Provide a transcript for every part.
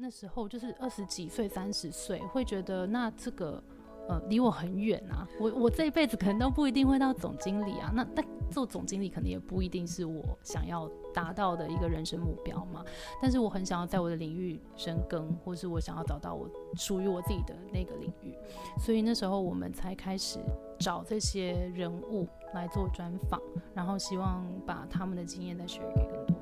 那时候就是二十几岁、三十岁，会觉得那这个。呃，离我很远啊！我我这一辈子可能都不一定会到总经理啊。那那做总经理可能也不一定是我想要达到的一个人生目标嘛。但是我很想要在我的领域深耕，或是我想要找到我属于我自己的那个领域。所以那时候我们才开始找这些人物来做专访，然后希望把他们的经验再学给更多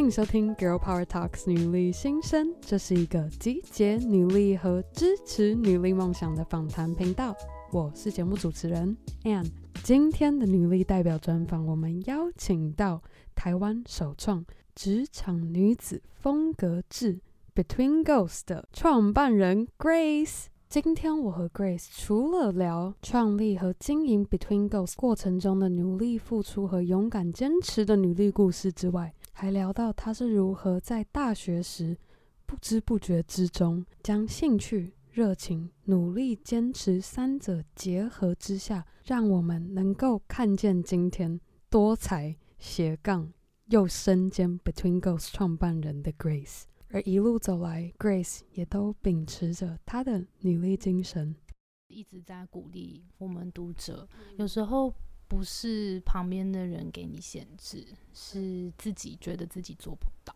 欢迎收听《Girl Power Talks》女力新生，这是一个集结女力和支持女力梦想的访谈频道。我是节目主持人 Ann。今天的女力代表专访，我们邀请到台湾首创职场女子风格志 Between Ghosts 的创办人 Grace。今天我和 Grace 除了聊创立和经营 Between Ghosts 过程中的努力付出和勇敢坚持的女力故事之外，还聊到他是如何在大学时不知不觉之中，将兴趣、热情、努力、坚持三者结合之下，让我们能够看见今天多才斜杠又身兼 Between Ghosts 创办人的 Grace。而一路走来，Grace 也都秉持着她的努力精神，一直在鼓励我们读者，有时候。不是旁边的人给你限制，是自己觉得自己做不到，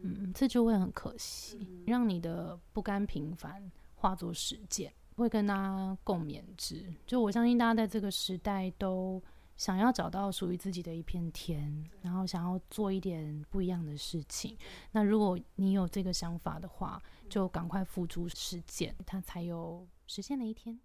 嗯，这就会很可惜。让你的不甘平凡化作实践，会跟大家共勉之。就我相信大家在这个时代都想要找到属于自己的一片天，然后想要做一点不一样的事情。那如果你有这个想法的话，就赶快付诸实践，它才有实现的一天。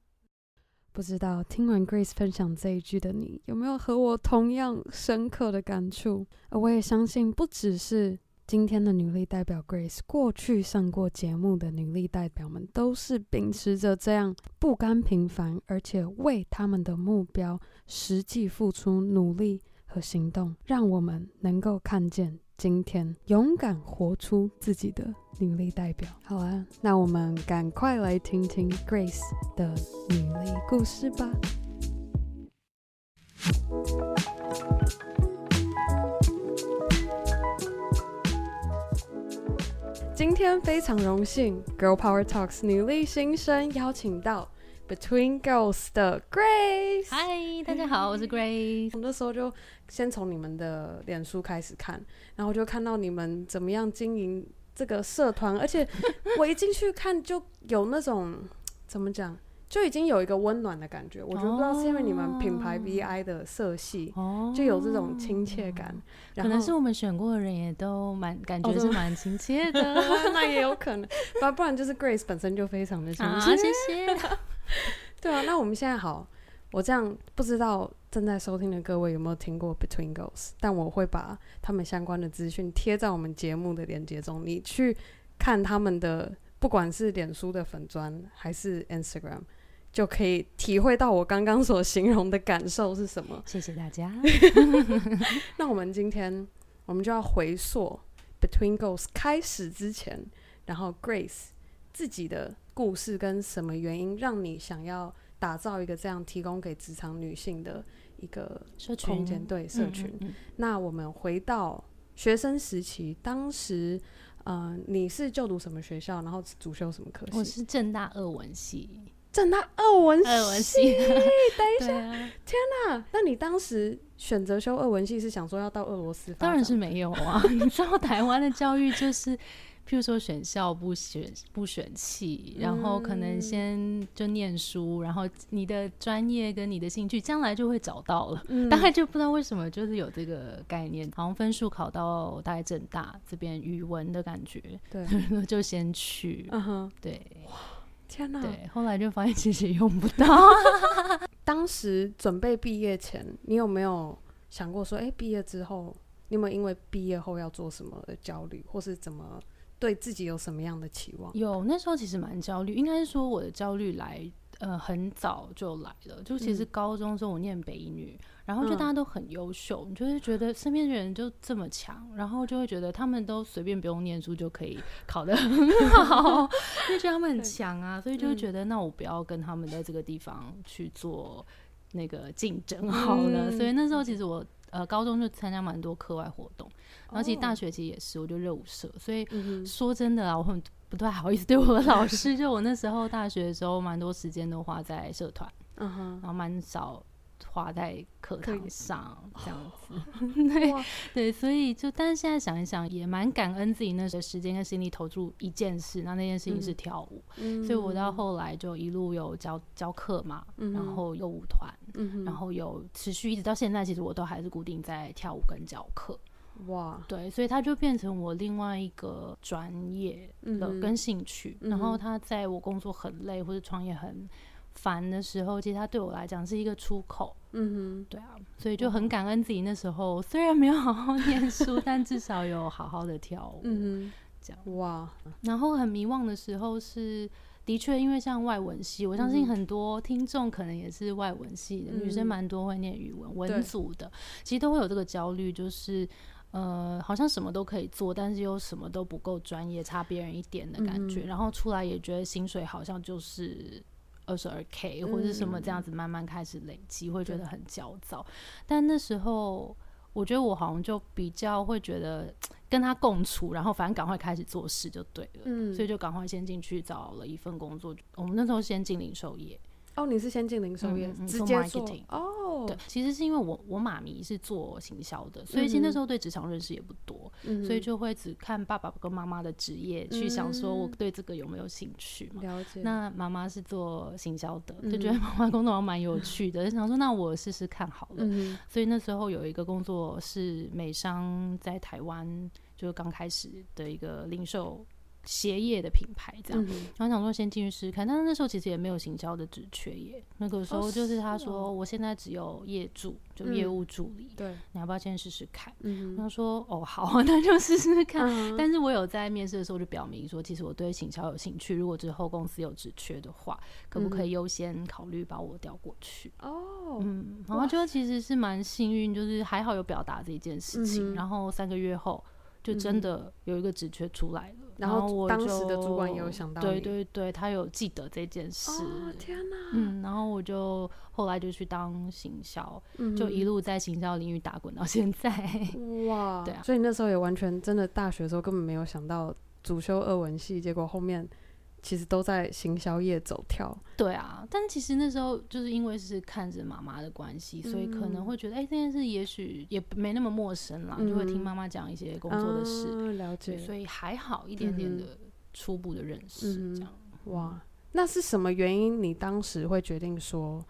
不知道听完 Grace 分享这一句的你，有没有和我同样深刻的感触？而我也相信，不只是今天的女力代表 Grace，过去上过节目的女力代表们，都是秉持着这样不甘平凡，而且为他们的目标实际付出努力和行动，让我们能够看见。今天勇敢活出自己的女力代表。好啊，那我们赶快来听听 Grace 的女力故事吧。今天非常荣幸，Girl Power Talks 女力新生邀请到。Between Girls 的 Grace，嗨，大家好，我是 Grace。我那时候就先从你们的脸书开始看，然后就看到你们怎么样经营这个社团，而且我一进去看就有那种怎么讲，就已经有一个温暖的感觉。我觉得不知道是因为你们品牌 VI 的色系，哦、就有这种亲切感。可能是我们选过的人也都蛮感觉是蛮亲切的，哦、那也有可能，不不然就是 Grace 本身就非常的亲切。好，谢谢。对啊，那我们现在好，我这样不知道正在收听的各位有没有听过 Between Ghosts，但我会把他们相关的资讯贴在我们节目的链接中，你去看他们的，不管是脸书的粉砖还是 Instagram，就可以体会到我刚刚所形容的感受是什么。谢谢大家。那我们今天我们就要回溯 Between Girls 开始之前，然后 Grace 自己的。故事跟什么原因让你想要打造一个这样提供给职场女性的一个空间？对，社群。嗯嗯嗯。那我们回到学生时期，当时，呃，你是就读什么学校？然后主修什么科系？我是正大二文系。正大二文系？二文系。等一下，啊、天哪！那你当时选择修二文系是想说要到俄罗斯？当然是没有啊！你知道台湾的教育就是。譬如说选校不选不选系，然后可能先就念书，然后你的专业跟你的兴趣将来就会找到了。嗯、大概就不知道为什么就是有这个概念，好像分数考到大概正大这边语文的感觉，对，就先去。嗯哼，对。哇，天哪！对，后来就发现其实用不到。当时准备毕业前，你有没有想过说，哎，毕业之后你有没有因为毕业后要做什么而焦虑，或是怎么？对自己有什么样的期望？有，那时候其实蛮焦虑，应该是说我的焦虑来，呃，很早就来了。就其实高中的时候我念北一女，嗯、然后就大家都很优秀，你、嗯、就会觉得身边的人就这么强，然后就会觉得他们都随便不用念书就可以考得 很好，就觉得他们很强啊，所以就会觉得那我不要跟他们在这个地方去做那个竞争好了。嗯、所以那时候其实我呃高中就参加蛮多课外活动，然后其实大学其实也是，我就热舞社，所以说真的啊，我很不太好意思 对我的老师，就我那时候大学的时候，蛮多时间都花在社团，然后蛮少。花在课堂上这样子，对对，所以就但是现在想一想，也蛮感恩自己那时候时间跟心力投注一件事，那那件事情是跳舞，嗯、所以我到后来就一路有教教课嘛，嗯、然后有舞团，嗯、然后有持续一直到现在，其实我都还是固定在跳舞跟教课。哇，对，所以它就变成我另外一个专业的跟兴趣，嗯、然后他在我工作很累或者创业很。烦的时候，其实它对我来讲是一个出口。嗯哼，对啊，所以就很感恩自己那时候虽然没有好好念书，但至少有好好的跳舞。嗯哼，这样哇。然后很迷惘的时候是，的确，因为像外文系，我相信很多听众可能也是外文系的、嗯、女生，蛮多会念语文文组的，其实都会有这个焦虑，就是呃，好像什么都可以做，但是又什么都不够专业，差别人一点的感觉。嗯、然后出来也觉得薪水好像就是。二十二 k 或者什么这样子慢慢开始累积，嗯、会觉得很焦躁。但那时候，我觉得我好像就比较会觉得跟他共处，然后反正赶快开始做事就对了。嗯，所以就赶快先进去找了一份工作。我们那时候先进零售业。哦，你是先进零售业，直接做哦。对，其实是因为我我妈咪是做行销的，所以其实那时候对职场认识也不多，所以就会只看爸爸跟妈妈的职业，去想说我对这个有没有兴趣嘛。了解。那妈妈是做行销的，就觉得妈妈工作还蛮有趣的，就想说那我试试看好了。所以那时候有一个工作是美商在台湾，就是刚开始的一个零售。鞋业的品牌这样，嗯、然后想说先进去试试看，但是那时候其实也没有行销的职缺耶。那个时候就是他说，我现在只有业主，就业务助理。对、嗯，你要不要先试试看？嗯、哼然后说哦好，那就试试看。嗯、但是我有在面试的时候就表明说，其实我对行销有兴趣，如果之后公司有职缺的话，可不可以优先考虑把我调过去？哦、嗯，嗯，然后就其实是蛮幸运，就是还好有表达这一件事情，嗯、然后三个月后就真的有一个职缺出来了。然后我当时的主管也有想到，对对对，他有记得这件事。哦天哪！嗯，然后我就后来就去当行销，嗯、就一路在行销领域打滚到现在。哇，对啊，所以那时候也完全真的，大学的时候根本没有想到主修二文系，结果后面。其实都在行销业走跳，对啊，但其实那时候就是因为是看着妈妈的关系，嗯、所以可能会觉得，哎、欸，这件事也许也没那么陌生啦，嗯、就会听妈妈讲一些工作的事，啊、了解，所以还好一点点的初步的认识，这样。嗯、哇，那是什么原因？你当时会决定说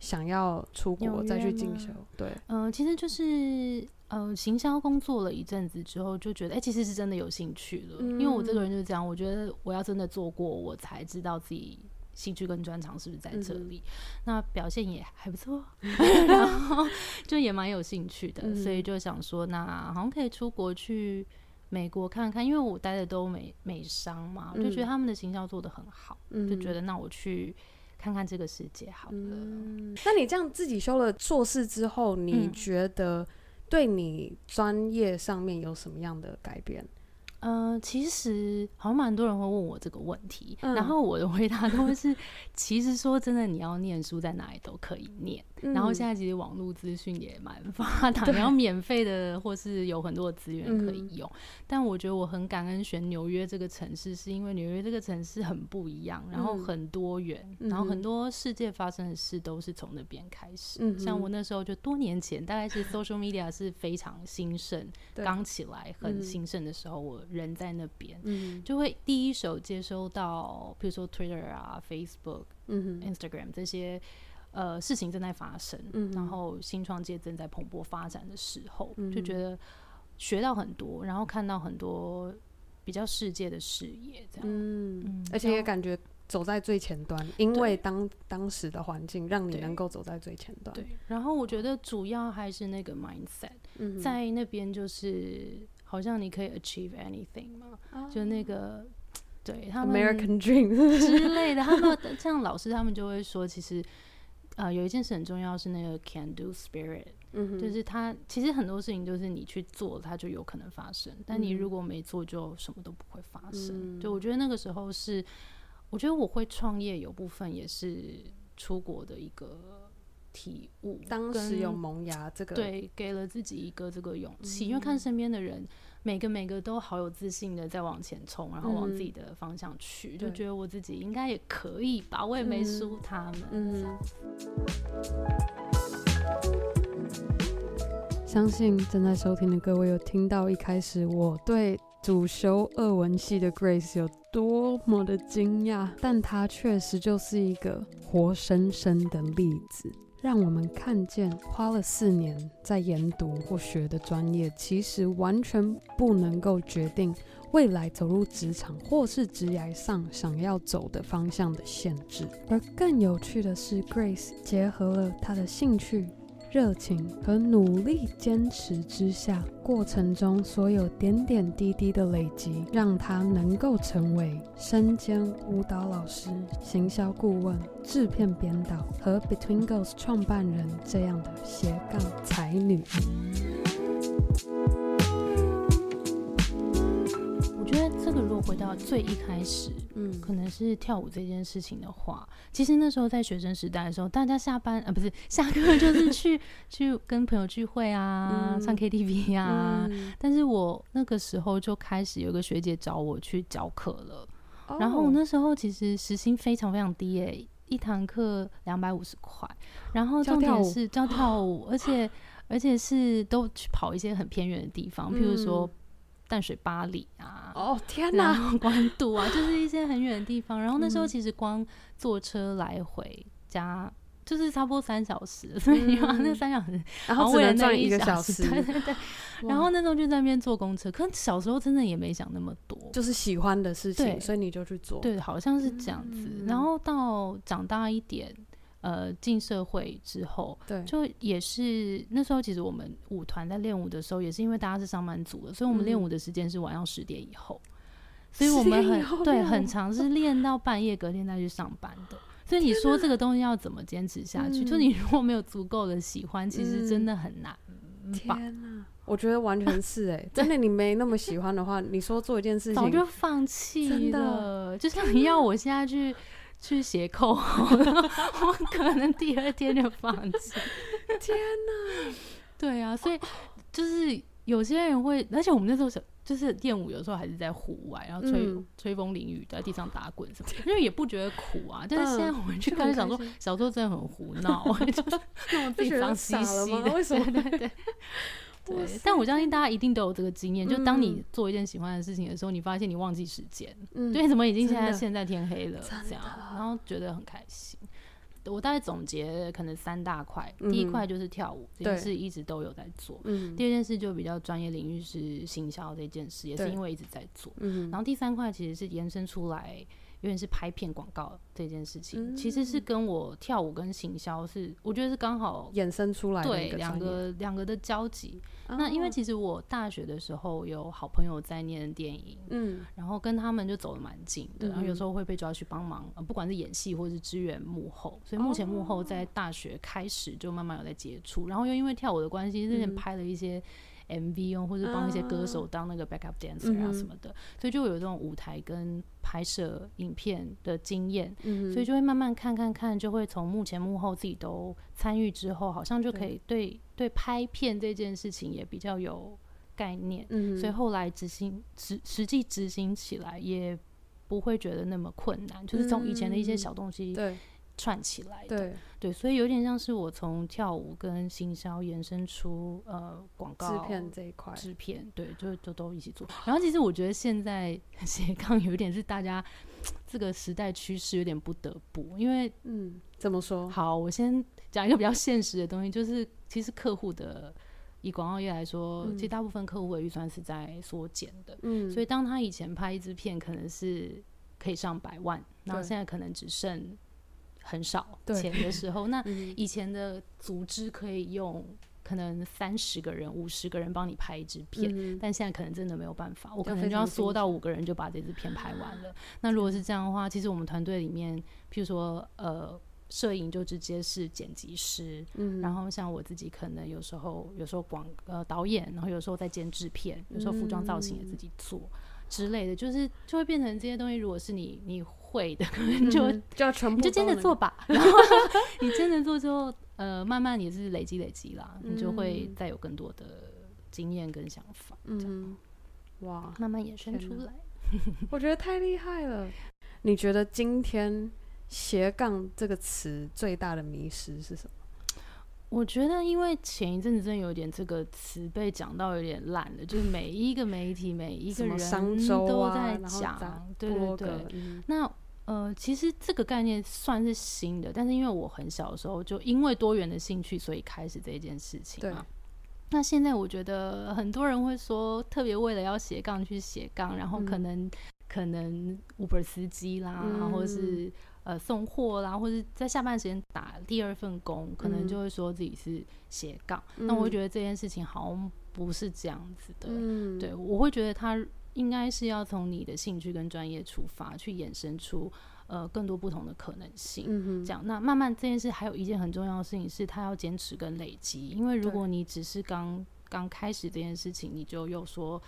想要出国再去进修？对，嗯、呃，其实就是。嗯、呃，行销工作了一阵子之后，就觉得哎、欸，其实是真的有兴趣了。嗯、因为我这个人就是这样，我觉得我要真的做过，我才知道自己兴趣跟专长是不是在这里。嗯、那表现也还不错，然后就也蛮有兴趣的，嗯、所以就想说，那好像可以出国去美国看看，因为我待的都美美商嘛，我就觉得他们的行销做的很好，嗯、就觉得那我去看看这个世界好了。嗯、那你这样自己修了硕士之后，你觉得、嗯？对你专业上面有什么样的改变？呃，其实好像蛮多人会问我这个问题，嗯、然后我的回答都是，其实说真的，你要念书在哪里都可以念。嗯、然后现在其实网络资讯也蛮发达，对你要免费的或是有很多资源可以用。嗯、但我觉得我很感恩选纽约这个城市，是因为纽约这个城市很不一样，然后很多元，嗯、然后很多世界发生的事都是从那边开始。嗯、像我那时候就多年前，大概是 social media 是非常兴盛，刚起来很兴盛的时候，我。人在那边，嗯、就会第一手接收到，比如说 Twitter 啊、Facebook、Instagram 这些呃事情正在发生，嗯、然后新创界正在蓬勃发展的时候，嗯、就觉得学到很多，然后看到很多比较世界的视野，这样，嗯，嗯而且也感觉走在最前端，因为当当时的环境让你能够走在最前端。对，然后我觉得主要还是那个 mindset，、嗯、在那边就是。好像你可以 achieve anything 嘛，oh. 就那个对他们 American Dream 之类的，他们像老师他们就会说，其实呃有一件事很重要是那个 can do spirit，、嗯、哼就是他其实很多事情就是你去做它就有可能发生，但你如果没做就什么都不会发生。嗯、就我觉得那个时候是，我觉得我会创业有部分也是出国的一个。体悟。当时有萌芽，这个对，给了自己一个这个勇气，嗯、因为看身边的人，每个每个都好有自信的在往前冲，然后往自己的方向去，嗯、就觉得我自己应该也可以吧，我也没输他们。嗯。相信正在收听的各位有听到一开始我对主修俄文系的 Grace 有多么的惊讶，但她确实就是一个活生生的例子，让我们看见花了四年在研读或学的专业，其实完全不能够决定未来走入职场或是职涯上想要走的方向的限制。而更有趣的是，Grace 结合了她的兴趣。热情和努力坚持之下，过程中所有点点滴滴的累积，让她能够成为身兼舞蹈老师、行销顾问、制片编导和 Between Girls 创办人这样的斜杠才女。如果回到最一开始，嗯，可能是跳舞这件事情的话，其实那时候在学生时代的时候，大家下班啊，不是下课 就是去去跟朋友聚会啊，嗯、唱 KTV 啊。嗯、但是我那个时候就开始有个学姐找我去教课了，哦、然后我那时候其实时薪非常非常低诶、欸，一堂课两百五十块，然后重点是教跳舞，跳舞而且而且是都去跑一些很偏远的地方，譬如说。淡水巴黎啊，哦天哪，然 后关渡啊，就是一些很远的地方。然后那时候其实光坐车来回加就是差不多三小时，所以你看那三小时，然后只能赚一个小时，对对对。然后那时候就在那边坐公车，可能小时候真的也没想那么多，就是喜欢的事情，所以你就去做。对，好像是这样子。然后到长大一点。呃，进社会之后，对，就也是那时候，其实我们舞团在练舞的时候，也是因为大家是上班族的，所以我们练舞的时间是晚上十点以后，嗯、所以我们很对，很长 是练到半夜，隔天再去上班的。所以你说这个东西要怎么坚持下去？就你 如果没有足够的喜欢，其实真的很难。嗯、天哪，我觉得完全是哎、欸，真的，你没那么喜欢的话，你说做一件事情，早就放弃了。就像你要我现在去。去写扣，我可能第二天就放弃。天哪！对啊，所以就是有些人会，而且我们那时候是就是练舞，有时候还是在户外，然后吹、嗯、吹风淋雨，在地上打滚什么，因为也不觉得苦啊。但是现在我们去看，想说小时候真的很胡闹，就是让自己脏兮兮的。为什么？对对对。对，但我相信大家一定都有这个经验，嗯、就当你做一件喜欢的事情的时候，你发现你忘记时间，嗯，对，怎么已经现在现在天黑了，这样，然后觉得很开心。我大概总结可能三大块，嗯、第一块就是跳舞这件事一直都有在做，嗯，第二件事就比较专业领域是行销这件事，也是因为一直在做，嗯，然后第三块其实是延伸出来。因为是拍片广告这件事情，嗯、其实是跟我跳舞跟行销是，我觉得是刚好衍生出来的对两个两个的交集。哦、那因为其实我大学的时候有好朋友在念电影，嗯，然后跟他们就走得蛮近的，嗯、然后有时候会被抓去帮忙，不管是演戏或是支援幕后，所以目前幕后在大学开始就慢慢有在接触，哦、然后又因为跳舞的关系，之前拍了一些。MV 哦，或者帮一些歌手当那个 backup dancer 啊什么的，嗯、所以就有这种舞台跟拍摄影片的经验，嗯、所以就会慢慢看看看，就会从幕前幕后自己都参与之后，好像就可以对对，对拍片这件事情也比较有概念，嗯、所以后来执行实实际执行起来也不会觉得那么困难，就是从以前的一些小东西、嗯、对。串起来的，对，对，所以有点像是我从跳舞跟行销延伸出呃广告制片这一块，制片对，就就都一起做。然后其实我觉得现在 斜杠有点是大家这个时代趋势，有点不得不，因为嗯，怎么说？好，我先讲一个比较现实的东西，就是其实客户的以广告业来说，嗯、其实大部分客户的预算是在缩减的，嗯，所以当他以前拍一支片可能是可以上百万，然后现在可能只剩。很少钱的时候，那以前的组织可以用可能三十个人、五十个人帮你拍一支片，嗯、但现在可能真的没有办法，我可能就要缩到五个人就把这支片拍完了。那如果是这样的话，其实我们团队里面，譬如说呃，摄影就直接是剪辑师，嗯、然后像我自己可能有时候有时候广呃导演，然后有时候在监制片，有时候服装造型也自己做。之类的，就是就会变成这些东西。如果是你你会的，可能就、嗯、就要全部就接着做吧。然后你接着做之后，呃，慢慢也是累积累积啦，你就会再有更多的经验跟想法。嗯，哇，慢慢衍生出来，我觉得太厉害了。你觉得今天斜杠这个词最大的迷失是什么？我觉得，因为前一阵子真有点这个词被讲到有点烂了，就是每一个媒体、每一个人都在讲，对对对。嗯、那呃，其实这个概念算是新的，但是因为我很小的时候就因为多元的兴趣，所以开始这件事情嘛。那现在我觉得很多人会说，特别为了要斜杠去斜杠，然后可能、嗯、可能 Uber 司机啦，嗯、或者是。呃，送货啦，或者在下班时间打第二份工，可能就会说自己是斜杠。嗯、那我会觉得这件事情好像不是这样子的。嗯、对，我会觉得他应该是要从你的兴趣跟专业出发，去衍生出呃更多不同的可能性。嗯、哼这样，那慢慢这件事还有一件很重要的事情是，他要坚持跟累积。因为如果你只是刚刚开始这件事情，你就又说。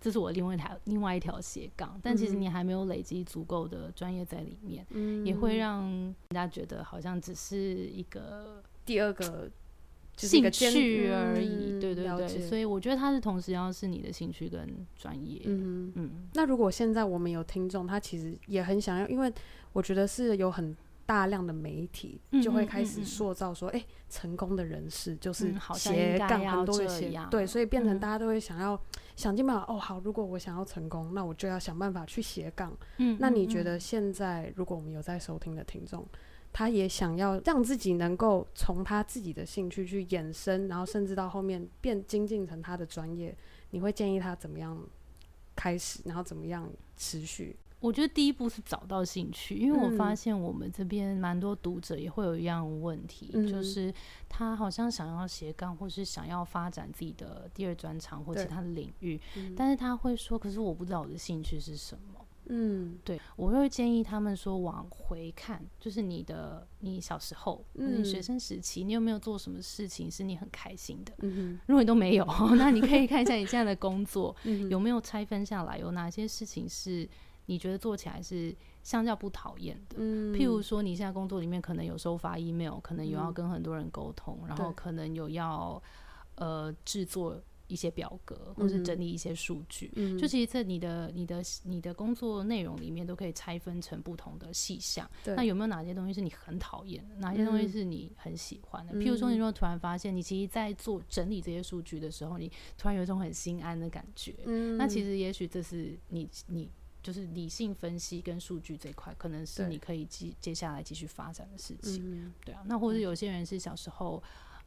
这是我另外一条另外一条斜杠，但其实你还没有累积足够的专业在里面，嗯、也会让人家觉得好像只是一个第二个兴趣而已。嗯、对对对，所以我觉得它是同时要是你的兴趣跟专业。嗯嗯。那如果现在我们有听众，他其实也很想要，因为我觉得是有很。大量的媒体就会开始塑造说，哎、嗯嗯嗯欸，成功的人士就是斜杠很多的斜，对，所以变成大家都会想要、嗯、想尽办法。哦，好，如果我想要成功，那我就要想办法去斜杠。嗯，那你觉得现在如果我们有在收听的听众，他也想要让自己能够从他自己的兴趣去衍生，然后甚至到后面变精进成他的专业，你会建议他怎么样开始，然后怎么样持续？我觉得第一步是找到兴趣，因为我发现我们这边蛮多读者也会有一样问题，嗯、就是他好像想要斜杠，或是想要发展自己的第二专长或其他的领域，嗯、但是他会说：“可是我不知道我的兴趣是什么。”嗯，对，我会建议他们说往回看，就是你的你小时候，嗯、你学生时期，你有没有做什么事情是你很开心的？嗯哼，如果你都没有，那你可以看一下你现在的工作有没有拆分下来，有哪些事情是。你觉得做起来是相较不讨厌的，嗯，譬如说你现在工作里面可能有收发 email，可能有要跟很多人沟通，嗯、然后可能有要呃制作一些表格，或是整理一些数据，嗯，就其实，在你的你的你的工作内容里面都可以拆分成不同的细项。那有没有哪些东西是你很讨厌的？哪些东西是你很喜欢的？嗯、譬如说，你如果突然发现你其实，在做整理这些数据的时候，你突然有一种很心安的感觉，嗯，那其实也许这是你你。就是理性分析跟数据这一块，可能是你可以继接下来继续发展的事情。对，对啊，那或者有些人是小时候，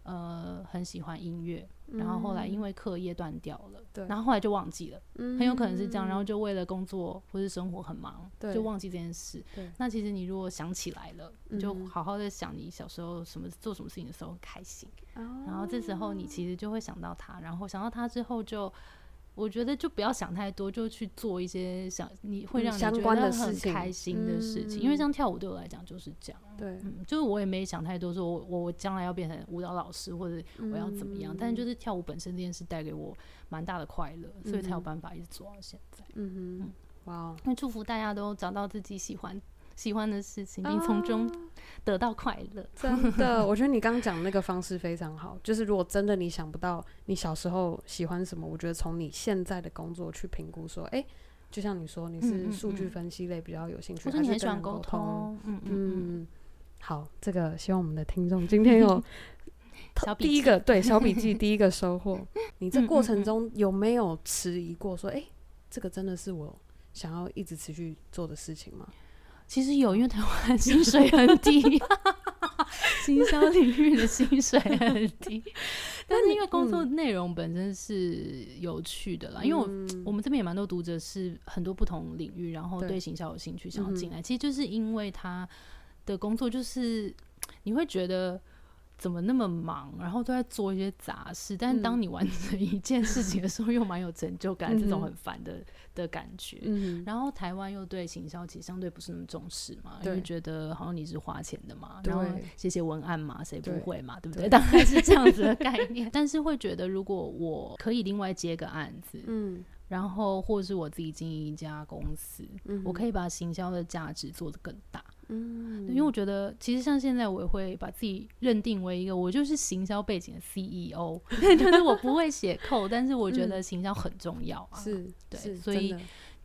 呃，很喜欢音乐，嗯、然后后来因为课业断掉了，对，然后后来就忘记了，嗯、很有可能是这样，然后就为了工作或是生活很忙，对。就忘记这件事。对。那其实你如果想起来了，你就好好的想你小时候什么做什么事情的时候很开心，嗯、然后这时候你其实就会想到他，然后想到他之后就。我觉得就不要想太多，就去做一些想你会让你觉得很开心的事情。因为像跳舞对我来讲就是这样。对，嗯，就是我也没想太多，说我我将来要变成舞蹈老师或者我要怎么样。但是就是跳舞本身这件事带给我蛮大的快乐，所以才有办法一直做到现在。嗯哼，哇，那祝福大家都找到自己喜欢喜欢的事情，并从中得到快乐。真的，我觉得你刚刚讲那个方式非常好。就是如果真的你想不到你小时候喜欢什么，我觉得从你现在的工作去评估，说，哎，就像你说你是数据分析类比较有兴趣，还是很喜欢沟通。嗯嗯，好，这个希望我们的听众今天有 第一个对 小笔记第一个收获。你这过程中有没有迟疑过？说，哎，这个真的是我想要一直持续做的事情吗？其实有，因为台湾薪水很低，行销领域的薪水很低。但是因为工作内容本身是有趣的啦，嗯、因为我我们这边也蛮多读者是很多不同领域，然后对行销有兴趣，想要进来。嗯、其实就是因为他的工作就是你会觉得。怎么那么忙，然后都在做一些杂事，但是当你完成一件事情的时候，又蛮有成就感，嗯、这种很烦的的感觉。嗯、然后台湾又对行销其实相对不是那么重视嘛，对因为觉得好像你是花钱的嘛，然后写写文案嘛，谁不会嘛，对，对不对？对大概是这样子的 概念。但是会觉得，如果我可以另外接个案子，嗯。然后或是我自己经营一家公司，嗯、我可以把行销的价值做得更大。嗯，因为我觉得其实像现在我也会把自己认定为一个我就是行销背景的 CEO，就是我不会写 code，但是我觉得行销很重要啊。是，对，所以。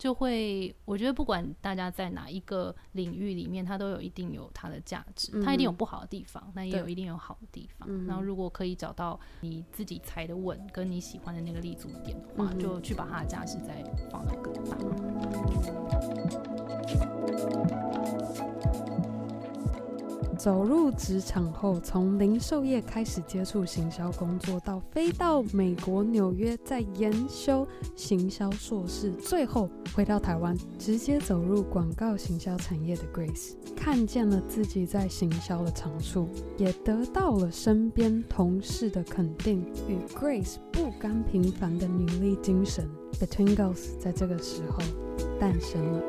就会，我觉得不管大家在哪一个领域里面，它都有一定有它的价值，嗯、它一定有不好的地方，那也有一定有好的地方。然后如果可以找到你自己踩的稳，跟你喜欢的那个立足点的话，嗯、就去把它的价值再放到更大。走入职场后，从零售业开始接触行销工作，到飞到美国纽约再研修行销硕士，最后回到台湾，直接走入广告行销产业的 Grace，看见了自己在行销的长处，也得到了身边同事的肯定与 Grace 不甘平凡的努力精神。Between Ghosts 在这个时候诞生了。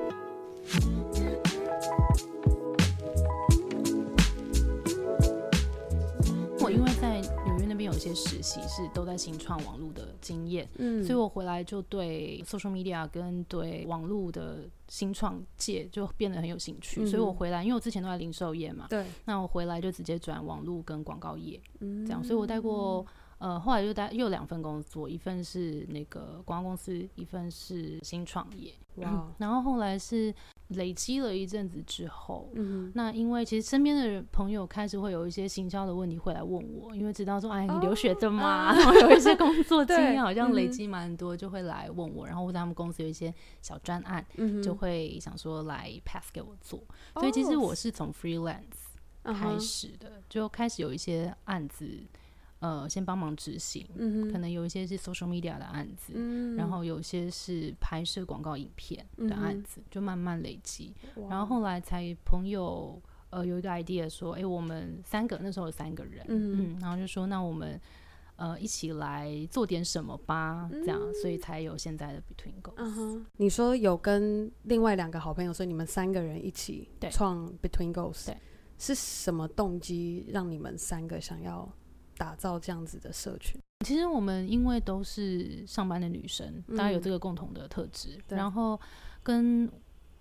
有一些实习是都在新创网络的经验，嗯，所以我回来就对 social media 跟对网络的新创界就变得很有兴趣，嗯，所以我回来，因为我之前都在零售业嘛，对，那我回来就直接转网络跟广告业，嗯，这样，所以我带过，呃，后来又带又两份工作，一份是那个广告公司，一份是新创业，哇，嗯，然后后来是。累积了一阵子之后，嗯，那因为其实身边的朋友开始会有一些行销的问题会来问我，因为知道说，哎，你留学的嘛，然 后有一些工作经验好像累积蛮多，就会来问我，然后或者他们公司有一些小专案，就会想说来 pass 给我做，所以其实我是从 freelance 开始的，就开始有一些案子。呃，先帮忙执行，嗯，可能有一些是 social media 的案子，嗯，然后有一些是拍摄广告影片的案子，嗯，就慢慢累积，然后后来才朋友呃有一个 idea 说，哎，我们三个那时候有三个人，嗯，嗯然后就说那我们呃一起来做点什么吧，这样，嗯，所以才有现在的 Between 哼，你说有跟另外两个好朋友，所以你们三个人一起创 Between Ghosts，对，是什么动机让你们三个想要？打造这样子的社群，其实我们因为都是上班的女生，大家有这个共同的特质，嗯，然后跟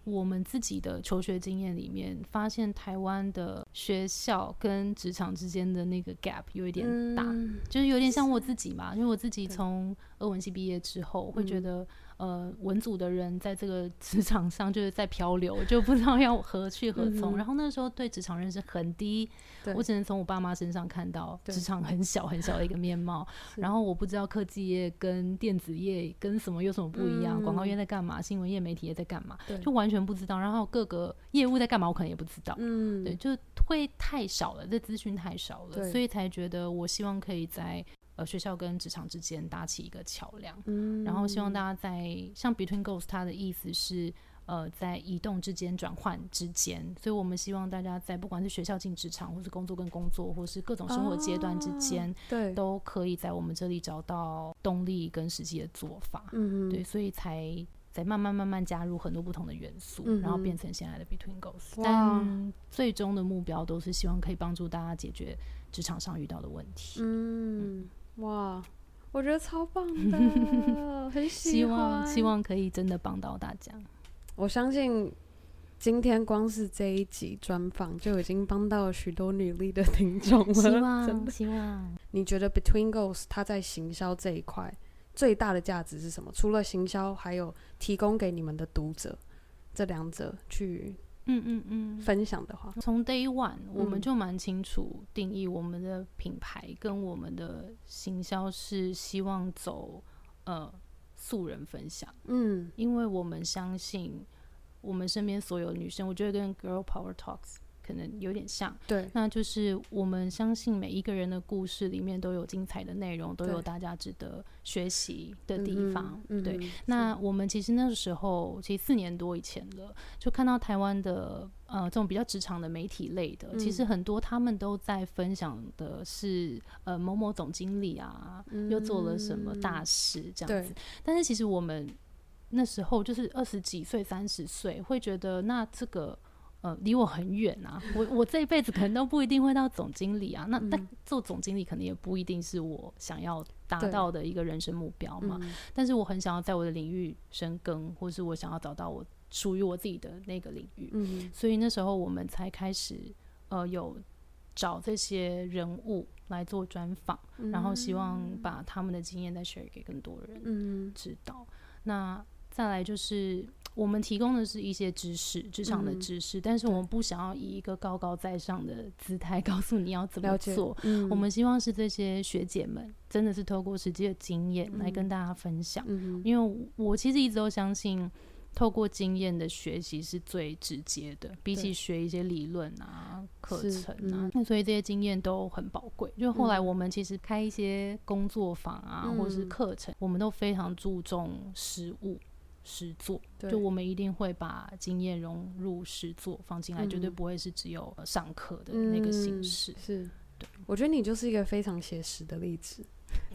我们自己的求学经验里面，发现台湾的学校跟职场之间的那个 gap 有一点大，嗯，就是有点像我自己嘛，因为我自己从俄文系毕业之后，会觉得。呃，文组的人在这个 职场上就是在漂流，就不知道要何去何从。嗯、然后那时候对职场认识很低，我只能从我爸妈身上看到职场很小很小的一个面貌。然后我不知道科技业跟电子业跟什么有什么不一样，广、嗯、告业在干嘛，新闻业媒体业在干嘛，就完全不知道。然后各个业务在干嘛，我可能也不知道。嗯，对，就会太少了，这资讯太少了，所以才觉得我希望可以在。呃，学校跟职场之间搭起一个桥梁，嗯，然后希望大家在像 Between Ghosts，它的意思是呃，在移动之间、转换之间，所以我们希望大家在不管是学校进职场，或是工作跟工作，或是各种生活阶段之间，啊，对，都可以在我们这里找到动力跟实际的做法，嗯，对，所以才在慢慢慢慢加入很多不同的元素，嗯，然后变成现在的 Between Ghosts，但最终的目标都是希望可以帮助大家解决职场上遇到的问题，嗯。嗯哇，我觉得超棒的，很喜，希望希望可以真的帮到大家。我相信今天光是这一集专访就已经帮到了许多女力的听众了。希望，希望。你觉得 Between Ghosts 它在行销这一块最大的价值是什么？除了行销，还有提供给你们的读者这两者去。嗯嗯嗯，分享的话，从 day one 我们就蛮清楚定义我们的品牌跟我们的行销是希望走呃素人分享，嗯，因为我们相信我们身边所有女生，我觉得跟 Girl Power Talks。可能有点像，对，那就是我们相信每一个人的故事里面都有精彩的内容，都有大家值得学习的地方。嗯、对、嗯，那我们其实那个时候，其实四年多以前了，就看到台湾的呃这种比较职场的媒体类的、嗯，其实很多他们都在分享的是呃某某总经理啊、嗯，又做了什么大事这样子。但是其实我们那时候就是二十几岁、三十岁，会觉得那这个。呃，离我很远啊！我我这一辈子可能都不一定会到总经理啊。那但做总经理可能也不一定是我想要达到的一个人生目标嘛。嗯、但是我很想要在我的领域深耕，或是我想要找到我属于我自己的那个领域。嗯、所以那时候我们才开始呃有找这些人物来做专访，嗯、然后希望把他们的经验再 share 给更多人知道。嗯、那再来就是。我们提供的是一些知识，职场的知识，嗯、但是我们不想要以一个高高在上的姿态告诉你要怎么做。嗯、我们希望是这些学姐们真的是透过实际的经验来跟大家分享。嗯、因为我其实一直都相信，透过经验的学习是最直接的，比起学一些理论啊、课程啊，那、嗯、所以这些经验都很宝贵。就后来我们其实开一些工作坊啊，嗯、或者是课程，我们都非常注重实务。实作，就我们一定会把经验融入实作放进来，绝对不会是只有上课的那个形式。是，对，我觉得你就是一个非常写实的例子，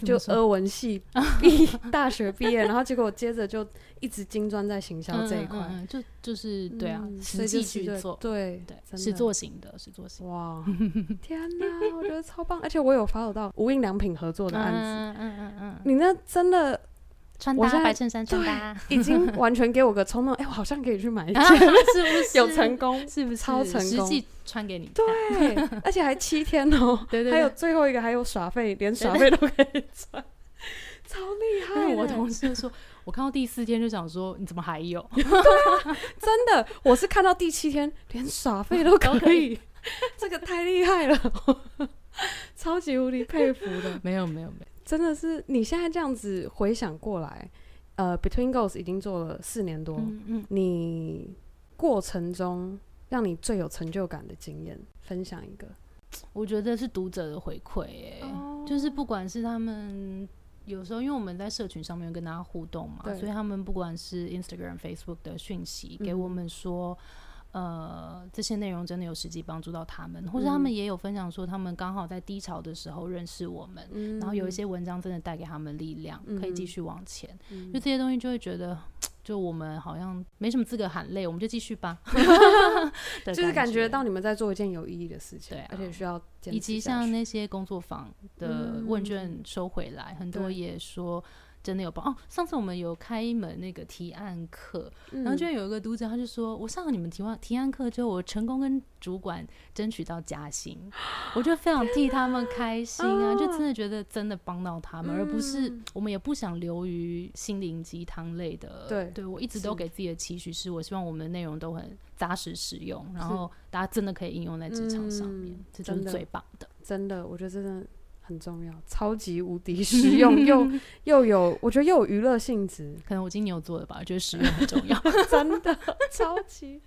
就俄文系毕 大学毕业，然后结果接着就一直精专在行销这一块，就就是对啊，实际去做，对对，实作型的实作型。哇，天哪，我觉得超棒！而且我有 follow 到无印良品合作的案子，嗯嗯嗯，你那真的。穿搭白衬衫穿搭，已经完全给我个冲动，哎，我好像可以去买一件，是不是？有成功，是不是？超成功，实际穿给你。对，而且还七天哦，对对，还有最后一个还有耍费，连耍费都可以穿，超厉害。我同事说，我看到第四天就想说，你怎么还有？对啊真的，我是看到第七天连耍费都可以，这个太厉害了，超级无敌佩服的。没有没有没有。真的是你现在这样子回想过来，呃，Between Goals 已经做了四年多，嗯嗯，你过程中让你最有成就感的经验，分享一个。我觉得是读者的回馈，哎，就是不管是他们有时候，因为我们在社群上面跟大家互动嘛，对所以他们不管是 Instagram、Facebook 的讯息给我们说。呃，这些内容真的有实际帮助到他们，或者他们也有分享说，他们刚好在低潮的时候认识我们，嗯、然后有一些文章真的带给他们力量，嗯、可以继续往前。嗯、就这些东西，就会觉得，就我们好像没什么资格喊累，我们就继续吧。就是感觉到你们在做一件有意义的事情，对、啊，而且需要。以及像那些工作坊的问卷收回来，嗯、很多也说。真的有帮哦！上次我们有开一门那个提案课，嗯、然后居然有一个读者，他就说：“我上了你们提案提案课之后，我成功跟主管争取到加薪，我就非常替他们开心啊！就真的觉得真的帮到他们，嗯、而不是我们也不想流于心灵鸡汤类的。对，对我一直都给自己的期许是，我希望我们的内容都很扎实实用，然后大家真的可以应用在职场上面，嗯、这就是最棒的。真的，我觉得真的。很重要，超级无敌实用，又 又有，我觉得又有娱乐性质。可能我金牛座的吧，我觉得实用很重要，真的超级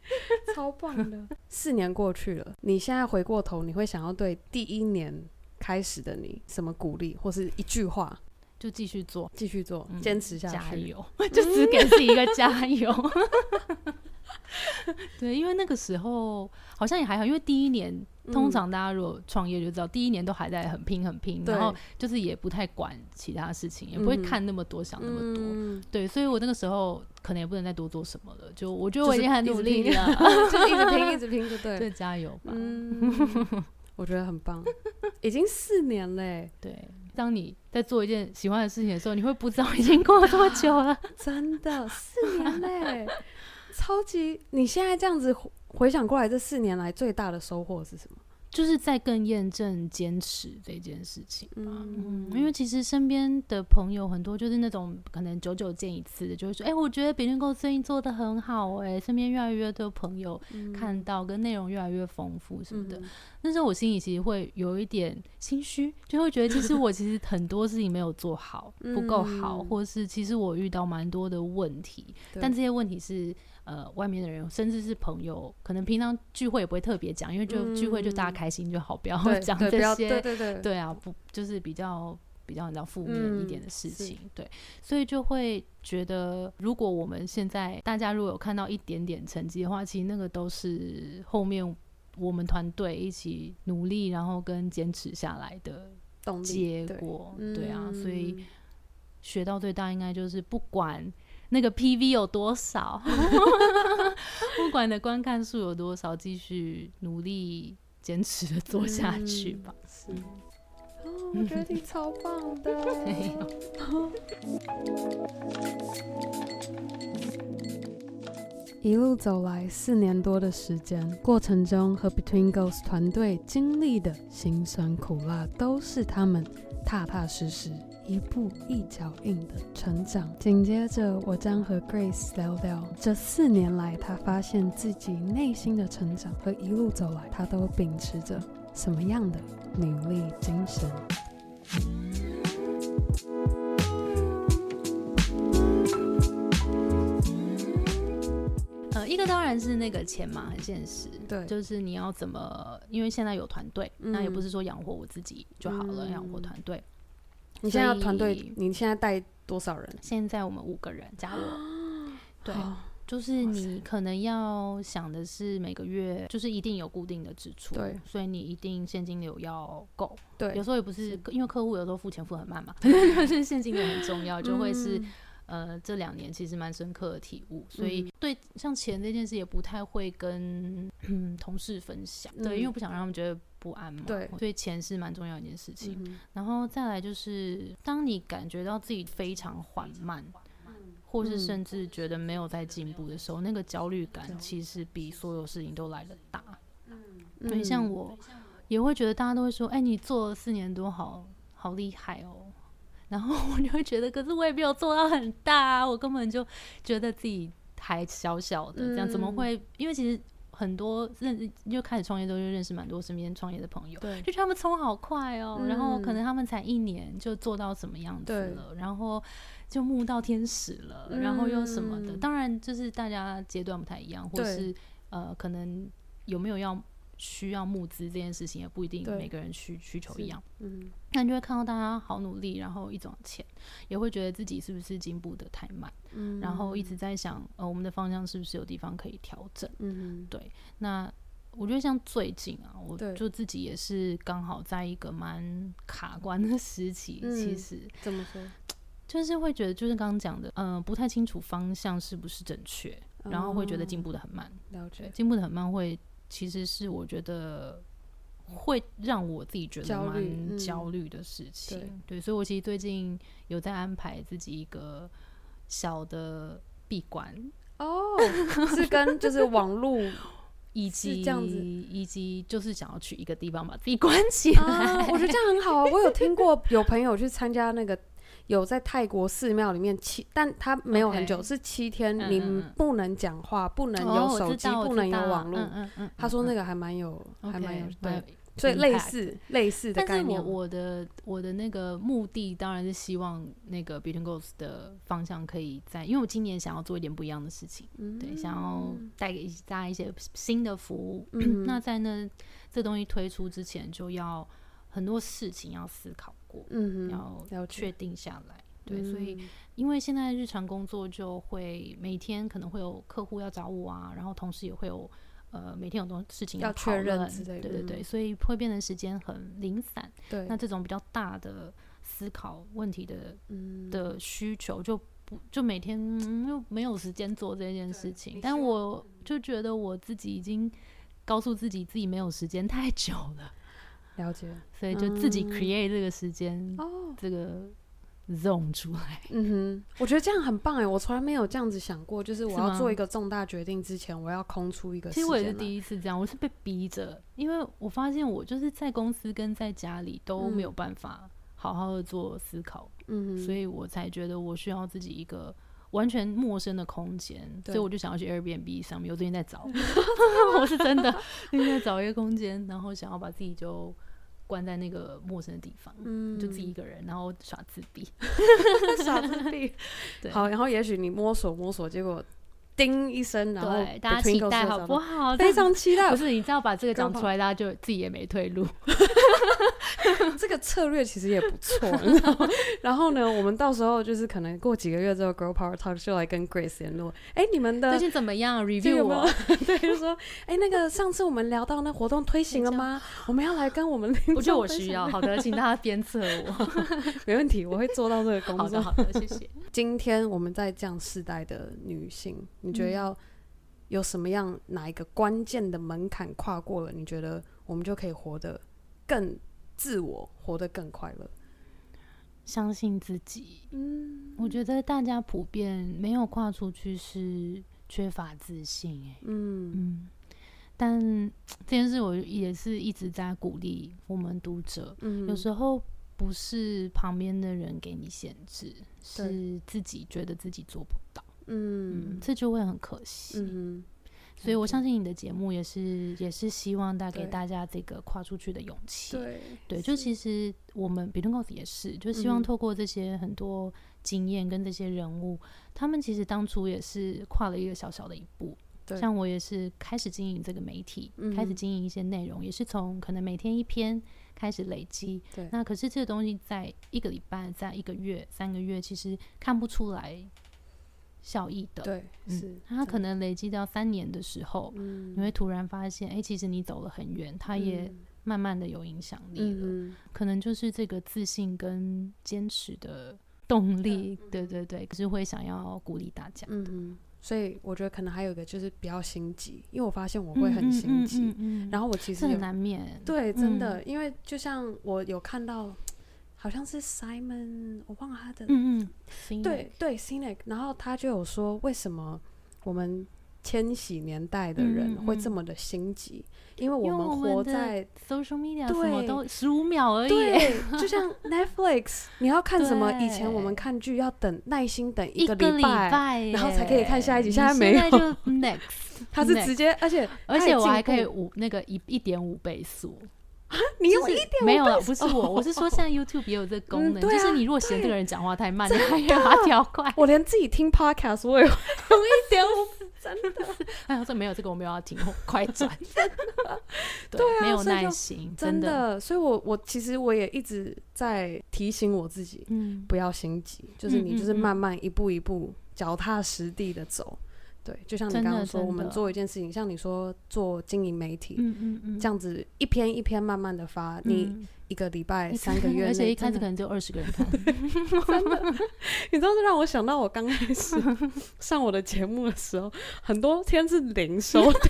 超棒的。四年过去了，你现在回过头，你会想要对第一年开始的你什么鼓励，或是一句话？就继续做，继续做，坚、嗯、持下去，加油！就只给自己一个加油。对，因为那个时候好像也还好，因为第一年。通常大家如果创业就知道，第一年都还在很拼很拼，然后就是也不太管其他事情，也不会看那么多想那么多。对，所以我那个时候可能也不能再多做什么了。就我觉得我已经很努力了，就一直拼一直拼，就对，对，加油吧。我觉得很棒，已经四年嘞。对，当你在做一件喜欢的事情的时候，你会不知道已经过了多久了。真的，四年嘞，超级！你现在这样子。回想过来，这四年来最大的收获是什么？就是在更验证坚持这件事情吧。嗯，因为其实身边的朋友很多，就是那种可能久久见一次的，就会说：“哎，我觉得 Between Goals 最近做的很好。”哎，身边越来越多朋友看到，跟内容越来越丰富什么的。但是我心里其实会有一点心虚，就会觉得其实我其实很多事情没有做好，不够好，或是其实我遇到蛮多的问题，但这些问题是。呃，外面的人甚至是朋友，可能平常聚会也不会特别讲，因为就聚会就大家开心就好，不要讲这些。对对对，对啊，不就是比较比较比较负面一点的事情，对，所以就会觉得，如果我们现在大家如果有看到一点点成绩的话，其实那个都是后面我们团队一起努力，然后跟坚持下来的结果，对啊，所以学到最大应该就是不管。那个 PV 有多少？不管的观看数有多少，继续努力坚持的做下去吧。嗯、是。我觉得你超棒的。没有。一路走来四年多的时间，过程中和 Between Ghost 团队经历的辛酸苦辣，都是他们踏踏实实、一步一脚印的成长。紧接着，我将和 Grace 聊聊这四年来，他发现自己内心的成长和一路走来，他都秉持着什么样的努力精神。一个当然是那个钱嘛，很现实。对，就是你要怎么，因为现在有团队，嗯、那也不是说养活我自己就好了，养、嗯、活团队。你现在团队，你现在带多少人？现在我们五个人加我。对，就是你可能要想的是每个月就是一定有固定的支出，对，所以你一定现金流要够。对，有时候也不是，是因为客户有时候付钱付很慢嘛，但是现金流很重要，就会是。嗯呃，这两年其实蛮深刻的体悟，所以对像钱这件事也不太会跟嗯 同事分享，对，因为不想让他们觉得不安嘛，对，所以钱是蛮重要的一件事情。然后再来就是，当你感觉到自己非常缓慢，或是甚至觉得没有在进步的时候，那个焦虑感其实比所有事情都来得大。嗯，所以像我也会觉得大家都会说，哎，你做了四年多，好好厉害哦。然后 我就会觉得，可是我也没有做到很大啊，我根本就觉得自己还小小的，这样怎么会？因为其实很多认就开始创业都就认识蛮多身边创业的朋友，对，就他们冲好快哦，然后可能他们才一年就做到什么样子了，然后就募到天使了，然后又什么的。当然就是大家阶段不太一样，或是呃，可能有没有要。需要募资这件事情也不一定每个人需需求一样，嗯，那你就会看到大家好努力，然后一种钱，也会觉得自己是不是进步的太慢，嗯，然后一直在想，呃，我们的方向是不是有地方可以调整，嗯，对。那我觉得像最近啊，我就自己也是刚好在一个蛮卡关的时期，嗯，其实怎么说，就是会觉得就是刚刚讲的，嗯，呃，不太清楚方向是不是正确，然后会觉得进步的很慢，了解，进步的很慢会。其实是我觉得会让我自己觉得蛮焦虑的事情，嗯、对，对，所以我其实最近有在安排自己一个小的闭关哦，是跟就是 网络以及这样子，以及就是想要去一个地方把自己关起来，啊、我觉得这样很好啊。我有听过有朋友去参加那个。有在泰国寺庙里面七，但他没有很久是七天，你不能讲话，嗯、不能有手机，哦、不能有网络。嗯嗯嗯、他说那个还蛮有，嗯、还蛮有，对，嗯、所以类似类似的概念。但是我我的我的那个目的当然是希望那个 Between Ghost 的方向可以在，因为我今年想要做一点不一样的事情，嗯、对，想要带给大家一些新的服务。嗯、那在那这东西推出之前，就要很多事情要思考。嗯，要确定下来，对，所以因为现在日常工作就会每天可能会有客户要找我啊，然后同时也会有呃每天有很多事情要确认之类。的，对对对，所以会变得时间很零散。对，那这种比较大的思考问题的的需求就不就每天又没有时间做这件事情，但我就觉得我自己已经告诉自己自己没有时间太久了。了解，所以就自己 create 这个时间，哦，这个 zone 出来。嗯哼，我觉得这样很棒哎，我从来没有这样子想过，就是我要做一个重大决定之前，我要空出一个时间。其实我也是第一次这样，我是被逼着，因为我发现我就是在公司跟在家里都没有办法好好的做思考，嗯，所以我才觉得我需要自己一个完全陌生的空间，所以我就想要去 Airbnb 上面，我最近在找 我是真的最近在找一个空间，然后想要把自己就。关在那个陌生的地方，嗯，就自己一个人，然后耍自闭，耍自闭。对，好，然后也许你摸索摸索，结果叮一声，然后大家期待好不好？非常期待。不是，你知道把这个讲出来，大家就自己也没退路。这个策略其实也不错？然后呢，我们到时候就是可能过几个月之后，Girl Power Talk 就来跟 Grace 联络。哎，你们的最近怎么样？Review 我。对，就说，哎，那个上次我们聊到那活动推行了吗？我们要来跟我们。我觉得我需要。好的，请大家鞭策我。没问题，我会做到这个工作。好的，好的，谢谢。今天我们在这样世代的女性，你觉得要有什么样哪一个关键的门槛跨过了？你觉得我们就可以活得更？自我活得更快乐？相信自己。嗯，我觉得大家普遍没有跨出去是缺乏自信。欸。嗯嗯，但 这件事我也是一直在鼓励我们读者。嗯，有时候不是旁边的人给你限制，是自己觉得自己做不到。嗯，嗯，这就会很可惜。嗯。所以我相信你的节目也是，也是希望带给大家这个跨出去的勇气。对，对，就其实我们 Between Ghosts 也是，就希望透过这些很多经验跟这些人物，嗯，他们其实当初也是跨了一个小小的一步。对，像我也是开始经营这个媒体，嗯，开始经营一些内容，也是从可能每天一篇开始累积。对，那可是这个东西在一个礼拜、在一个月、三个月，其实看不出来。效益的，对，嗯、是他可能累积到三年的时候，嗯，你会突然发现，哎、欸，其实你走了很远，他也慢慢的有影响力了，嗯，可能就是这个自信跟坚持的动力，嗯，对对对，可是会想要鼓励大家，嗯，所以我觉得可能还有一个就是比较心急，因为我发现我会很心急，嗯嗯嗯。嗯，然后我其实很难免，对，真的，嗯，因为就像我有看到。好像是 Simon，我忘了他的。嗯嗯，对对，Cinec，然后他就有说，为什么我们千禧年代的人会这么的心急？嗯嗯，因为我们活在 social media，什么都十五秒而已。对，就像 Netflix，你要看什么？以前我们看剧要等耐心等一个礼拜，拜，然后才可以看下一集。现在没有，Next，他是直接，而且而且我还可以五那个一一点五倍速。你用一点没有了，不是我，我是说现在 YouTube 也有这个功能，就是你如果嫌这个人讲话太慢，你还要把它调快。我连自己听 Podcast 我也用一点五，真的。哎，我说没有这个，我没有要听快转。对，没有耐心，真的。所以我我其实我也一直在提醒我自己，嗯，不要心急，就是你就是慢慢一步一步脚踏实地的走。对，就像你刚刚说，我们做一件事情，像你说做经营媒体，嗯嗯嗯，这样子一篇一篇慢慢的发，嗯、你一个礼拜、三个月，而且一开始可能就二十个人看 真的，你知道这让我想到我刚开始 上我的节目的时候，很多天是零收听，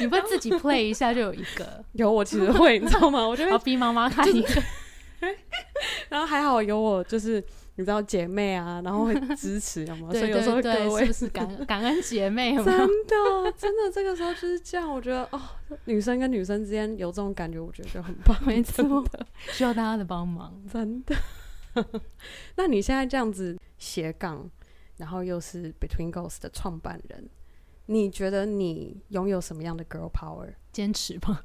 你不会自己 play 一下就有一个？有，我其实会，你知道吗？我就会逼妈妈看一个，然后还好有我，就是。你知道姐妹啊，然后会支持，有没有？所以有时候各位是不是感 感恩姐妹？有没有？真的，真的，这个时候就是这样。我觉得哦，女生跟女生之间有这种感觉，我觉得就很棒。没错，需要大家的帮忙，真的。那你现在这样子斜杠，然后又是 Between Girls 的创办人，你觉得你拥有什么样的 Girl Power？坚持吧，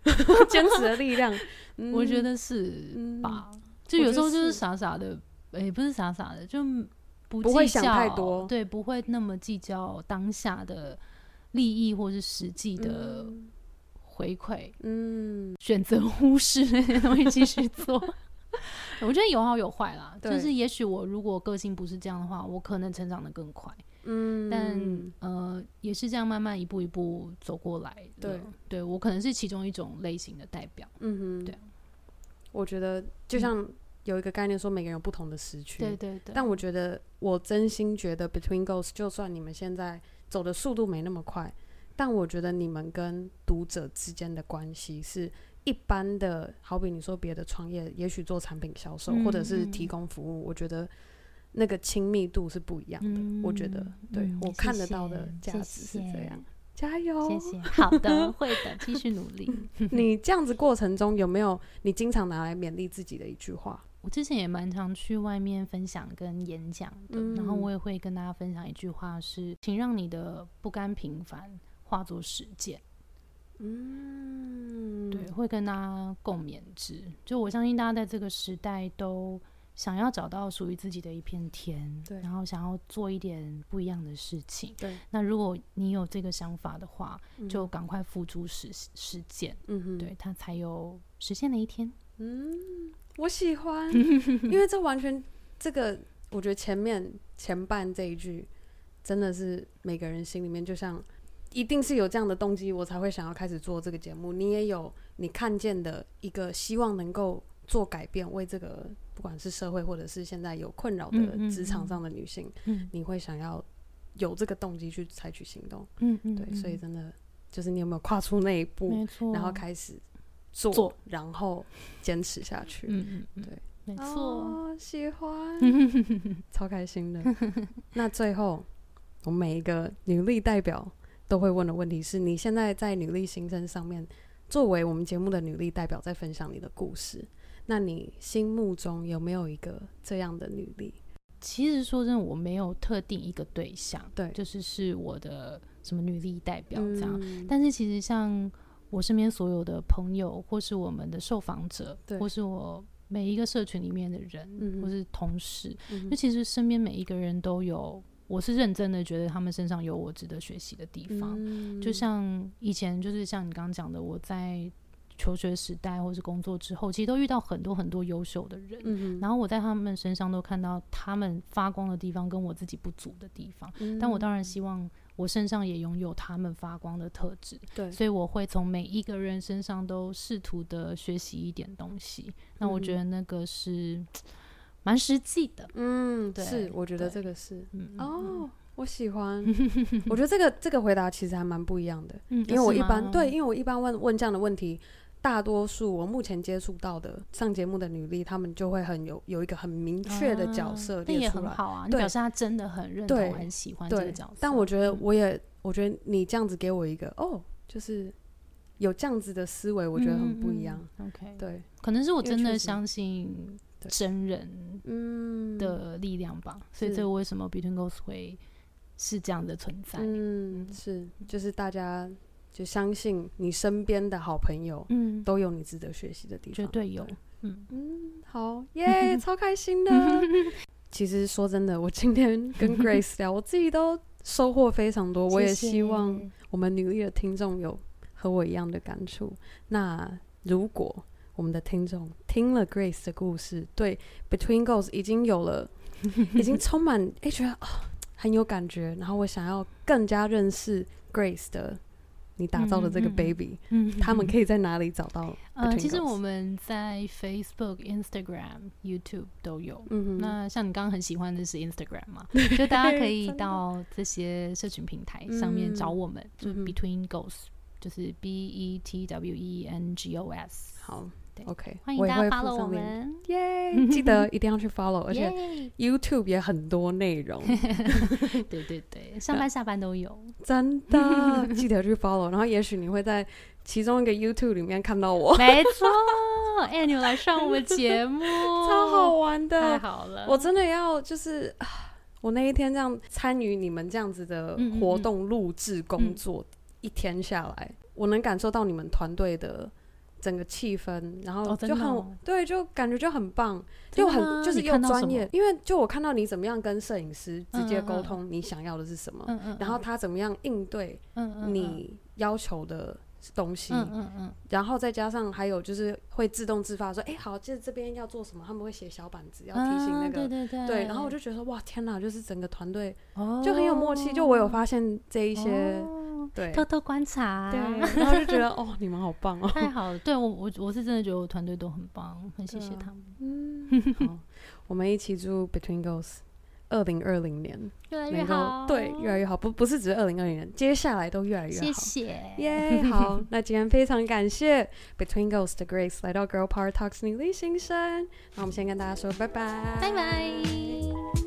坚持的力量。嗯、我觉得是吧？嗯、就有时候就是傻傻的。也、欸、不是傻傻的，就不不会想太多，对，不会那么计较当下的利益或是实际的回馈，嗯，选择忽视那些东西继续做。我觉得有好有坏啦，就是也许我如果个性不是这样的话，我可能成长的更快，嗯，但呃，也是这样慢慢一步一步走过来的，对，对我可能是其中一种类型的代表，嗯哼，对，我觉得就像、嗯。有一个概念说，每个人有不同的时区，对对对。但我觉得，我真心觉得，Between Ghosts，就算你们现在走的速度没那么快，但我觉得你们跟读者之间的关系是一般的。好比你说别的创业，也许做产品销售，或者是提供服务，嗯、我觉得那个亲密度是不一样的。嗯、我觉得，对、嗯、我看得到的价值是这样。谢谢加油！谢谢。好的，会的，继续努力。你这样子过程中有没有你经常拿来勉励自己的一句话？我之前也蛮常去外面分享跟演讲的，嗯，然后我也会跟大家分享一句话是：请让你的不甘平凡化作实践。嗯，对，会跟大家共勉之。就我相信大家在这个时代都想要找到属于自己的一片天，对，然后想要做一点不一样的事情。对，那如果你有这个想法的话，嗯，就赶快付诸实实践。嗯哼，对，它才有实现的一天。嗯。我喜欢，因为这完全这个，我觉得前面前半这一句真的是每个人心里面，就像一定是有这样的动机，我才会想要开始做这个节目。你也有你看见的一个希望能够做改变，为这个不管是社会或者是现在有困扰的职场上的女性，你会想要有这个动机去采取行动。嗯嗯，对，所以真的就是你有没有跨出那一步，然后开始。做，做然后坚持下去。嗯嗯，对，没错，哦，喜欢，超开心的。那最后，我们每一个女力代表都会问的问题是：你现在在女力新生上面，作为我们节目的女力代表，在分享你的故事。那你心目中有没有一个这样的女力？其实说真的，我没有特定一个对象，对，就是是我的什么女力代表这样。嗯、但是其实像我身边所有的朋友，或是我们的受访者，或是我每一个社群里面的人，嗯、或是同事，嗯、就其实身边每一个人都有，我是认真的觉得他们身上有我值得学习的地方。嗯、就像以前，就是像你刚刚讲的，我在。求学时代或是工作之后，其实都遇到很多很多优秀的人，嗯、然后我在他们身上都看到他们发光的地方跟我自己不足的地方，嗯、但我当然希望我身上也拥有他们发光的特质，对，所以我会从每一个人身上都试图的学习一点东西，嗯、那我觉得那个是蛮实际的，嗯，对是，我觉得这个是，嗯哦。我喜欢，我觉得这个这个回答其实还蛮不一样的，嗯、因为我一般对，因为我一般问问这样的问题。大多数我目前接触到的上节目的女力，她们就会很有有一个很明确的角色列出来，那、啊、也很好啊。对，表示她真的很认同、很喜欢这个角色。但我觉得，我也、嗯、我觉得你这样子给我一个哦，就是有这样子的思维，我觉得很不一样。嗯嗯、OK，对，可能是我真的相信真人嗯的力量吧。嗯、所以这个为什么 Between Ghosts 会是这样的存在？嗯，是，就是大家。就相信你身边的好朋友，嗯，都有你值得学习的地方，绝对有，对嗯嗯，好耶 超开心的。其实说真的，我今天跟 Grace 聊，我自己都收获非常多。我也希望我们女力的听众有和我一样的感触。那如果我们的听众听了 Grace 的故事，对 Between Goals 已经有了，已经充满哎、欸、觉得啊、哦、很有感觉，然后我想要更加认识 Grace 的。你打造的这个 baby，嗯，他们可以在哪里找到？呃，其实我们在 Facebook、Instagram、YouTube 都有。嗯，那像你刚刚很喜欢的是 Instagram 嘛？就大家可以到这些社群平台上面找我们，就 Between Ghosts，就是 B E T W E N G O S。好。对 OK，欢迎大家 follow 我们，耶！记得一定要去 follow，而且 YouTube 也很多内容。对对对，上班下班都有，真的 记得去 follow。然后也许你会在其中一个 YouTube 里面看到我。没错，哎，你有来上我们节目，超好玩的，太好了！我真的要就是，我那一天这样参与你们这样子的活动录制工作，一天下来，我能感受到你们团队的。整个气氛，然后就很、哦哦、对，就感觉就很棒，就很就是又专业。因为就我看到你怎么样跟摄影师直接沟通，你想要的是什么，嗯嗯嗯、然后他怎么样应对你要求的东西，嗯嗯嗯、然后再加上还有就是会自动自发说，哎、欸，好，就是这边要做什么，他们会写小板子要提醒那个，啊、对对对，对，然后我就觉得哇，天哪，就是整个团队就很有默契，哦、就我有发现这一些。偷偷观察、啊，对，然后就觉得哦，你们好棒哦，太好了。对我，我我是真的觉得我团队都很棒，很谢谢他们。嗯，好，我们一起祝 Between Girls 二零二零年越来越好，对，越来越好。不，不是只是二零二零年，接下来都越来越好。谢谢，耶，yeah, 好，那今天非常感谢 Between Ghosts 的 Grace 来到 Girl Power Talks 女力新生。那我们先跟大家说拜拜，拜拜。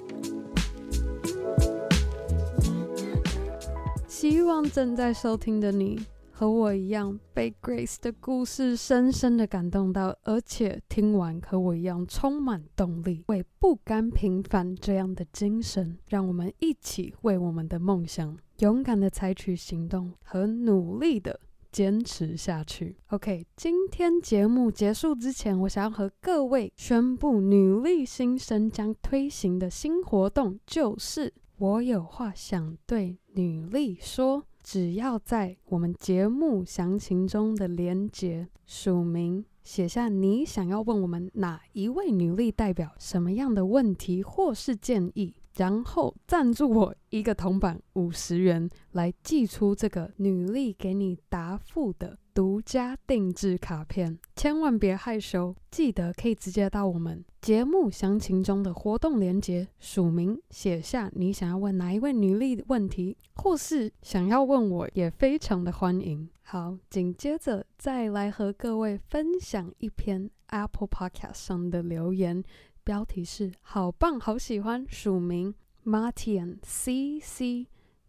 希望正在收听的你和我一样，被 Grace 的故事深深的感动到，而且听完和我一样充满动力，为不甘平凡这样的精神，让我们一起为我们的梦想勇敢的采取行动和努力的坚持下去。OK，今天节目结束之前，我想要和各位宣布，女力新生将推行的新活动就是。我有话想对女力说，只要在我们节目详情中的连接署名，写下你想要问我们哪一位女力代表什么样的问题或是建议，然后赞助我一个铜板五十元，来寄出这个女力给你答复的独家定制卡片，千万别害羞，记得可以直接到我们节目详情中的活动链接署名，写下你想要问哪一位女力的问题，或是想要问我，也非常的欢迎。好，紧接着再来和各位分享一篇 Apple Podcast 上的留言，标题是“好棒，好喜欢”，署名 Martian CC。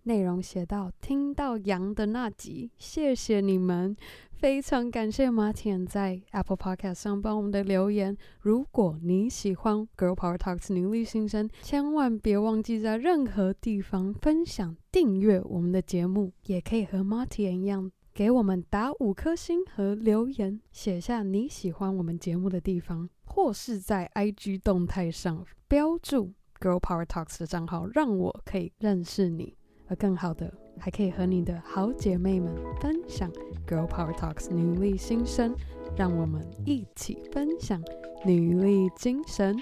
内容写到听到羊的那集，谢谢你们，非常感谢马田在 Apple Podcast 上帮我们的留言。如果你喜欢 Girl Power Talks 女力新生，千万别忘记在任何地方分享、订阅我们的节目，也可以和马田一样给我们打五颗星和留言，写下你喜欢我们节目的地方，或是在 IG 动态上标注 Girl Power Talks 的账号，让我可以认识你。和更好的，还可以和你的好姐妹们分享 Girl Power Talks 女力新生，让我们一起分享女力精神。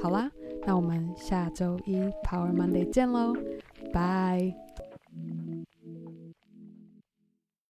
好啦，那我们下周一 Power Monday 见喽，拜。